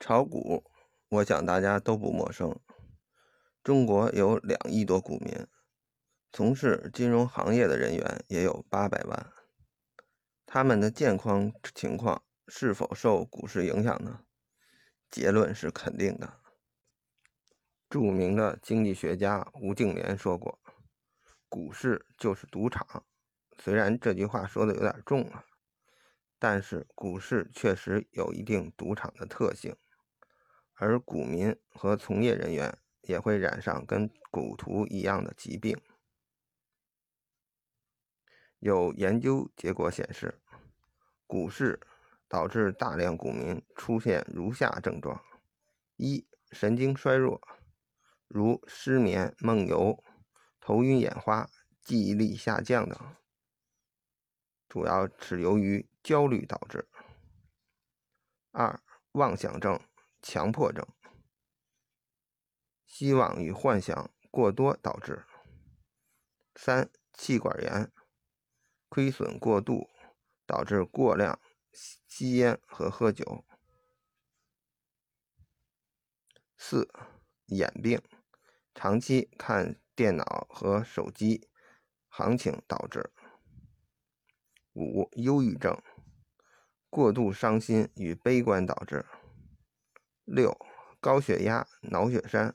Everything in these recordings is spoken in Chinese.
炒股，我想大家都不陌生。中国有两亿多股民，从事金融行业的人员也有八百万。他们的健康情况是否受股市影响呢？结论是肯定的。著名的经济学家吴敬琏说过：“股市就是赌场。”虽然这句话说的有点重了，但是股市确实有一定赌场的特性。而股民和从业人员也会染上跟赌徒一样的疾病。有研究结果显示，股市导致大量股民出现如下症状：一、神经衰弱，如失眠、梦游、头晕眼花、记忆力下降等，主要是由于焦虑导致；二、妄想症。强迫症，希望与幻想过多导致；三、气管炎，亏损过度导致过量吸烟和喝酒；四、眼病，长期看电脑和手机行情导致；五、忧郁症，过度伤心与悲观导致。六、高血压、脑血栓、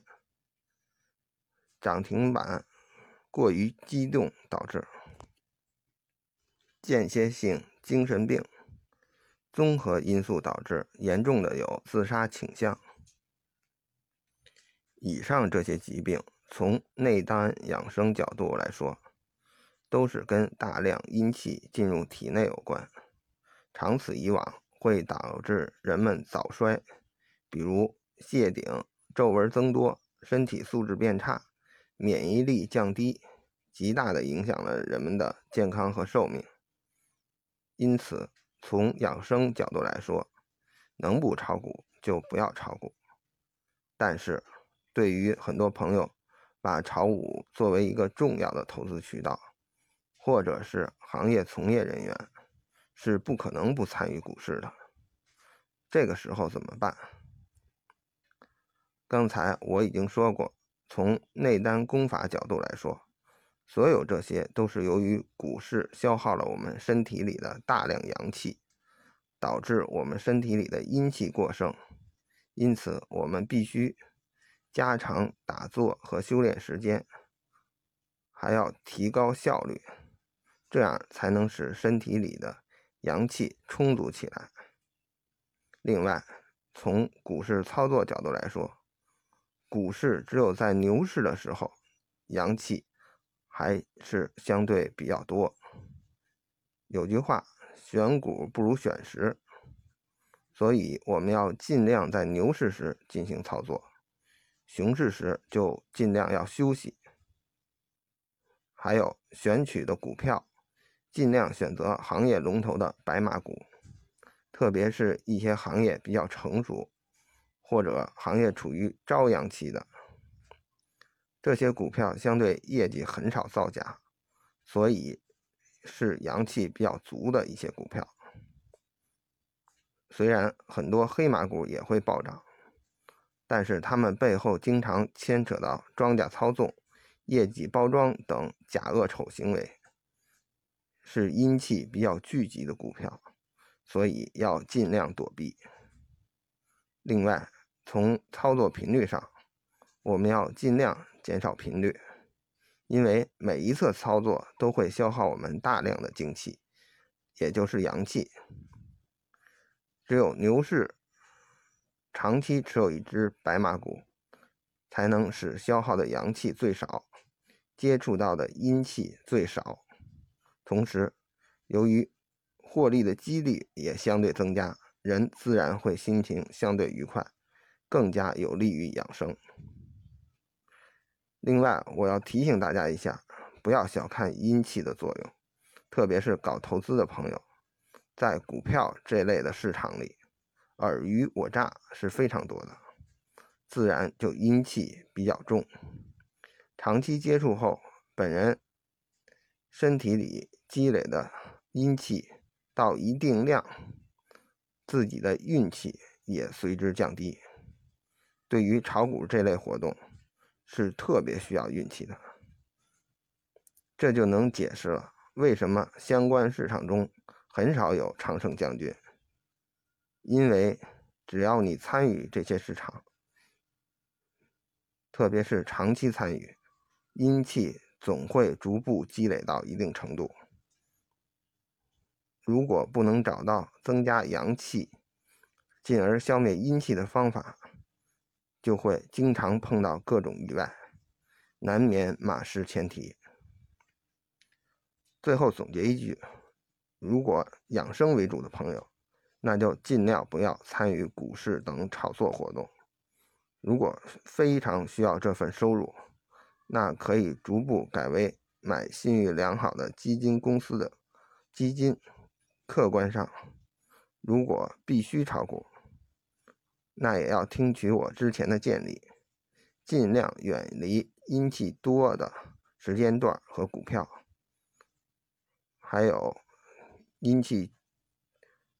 涨停板过于激动导致；间歇性精神病，综合因素导致，严重的有自杀倾向。以上这些疾病，从内丹养生角度来说，都是跟大量阴气进入体内有关，长此以往会导致人们早衰。比如谢顶、皱纹增多、身体素质变差、免疫力降低，极大的影响了人们的健康和寿命。因此，从养生角度来说，能不炒股就不要炒股。但是，对于很多朋友把炒股作为一个重要的投资渠道，或者是行业从业人员，是不可能不参与股市的。这个时候怎么办？刚才我已经说过，从内丹功法角度来说，所有这些都是由于股市消耗了我们身体里的大量阳气，导致我们身体里的阴气过剩。因此，我们必须加长打坐和修炼时间，还要提高效率，这样才能使身体里的阳气充足起来。另外，从股市操作角度来说，股市只有在牛市的时候，阳气还是相对比较多。有句话，选股不如选时，所以我们要尽量在牛市时进行操作，熊市时就尽量要休息。还有选取的股票，尽量选择行业龙头的白马股，特别是一些行业比较成熟。或者行业处于朝阳期的这些股票，相对业绩很少造假，所以是阳气比较足的一些股票。虽然很多黑马股也会暴涨，但是他们背后经常牵扯到庄家操纵、业绩包装等假恶丑行为，是阴气比较聚集的股票，所以要尽量躲避。另外，从操作频率上，我们要尽量减少频率，因为每一次操作都会消耗我们大量的精气，也就是阳气。只有牛市长期持有一只白马股，才能使消耗的阳气最少，接触到的阴气最少，同时由于获利的几率也相对增加，人自然会心情相对愉快。更加有利于养生。另外，我要提醒大家一下，不要小看阴气的作用，特别是搞投资的朋友，在股票这类的市场里，尔虞我诈是非常多的，自然就阴气比较重。长期接触后，本人身体里积累的阴气到一定量，自己的运气也随之降低。对于炒股这类活动，是特别需要运气的。这就能解释了为什么相关市场中很少有常胜将军。因为只要你参与这些市场，特别是长期参与，阴气总会逐步积累到一定程度。如果不能找到增加阳气，进而消灭阴气的方法，就会经常碰到各种意外，难免马失前蹄。最后总结一句：如果养生为主的朋友，那就尽量不要参与股市等炒作活动。如果非常需要这份收入，那可以逐步改为买信誉良好的基金公司的基金。客观上，如果必须炒股，那也要听取我之前的建议，尽量远离阴气多的时间段和股票，还有阴气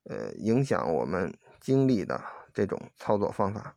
呃影响我们精力的这种操作方法。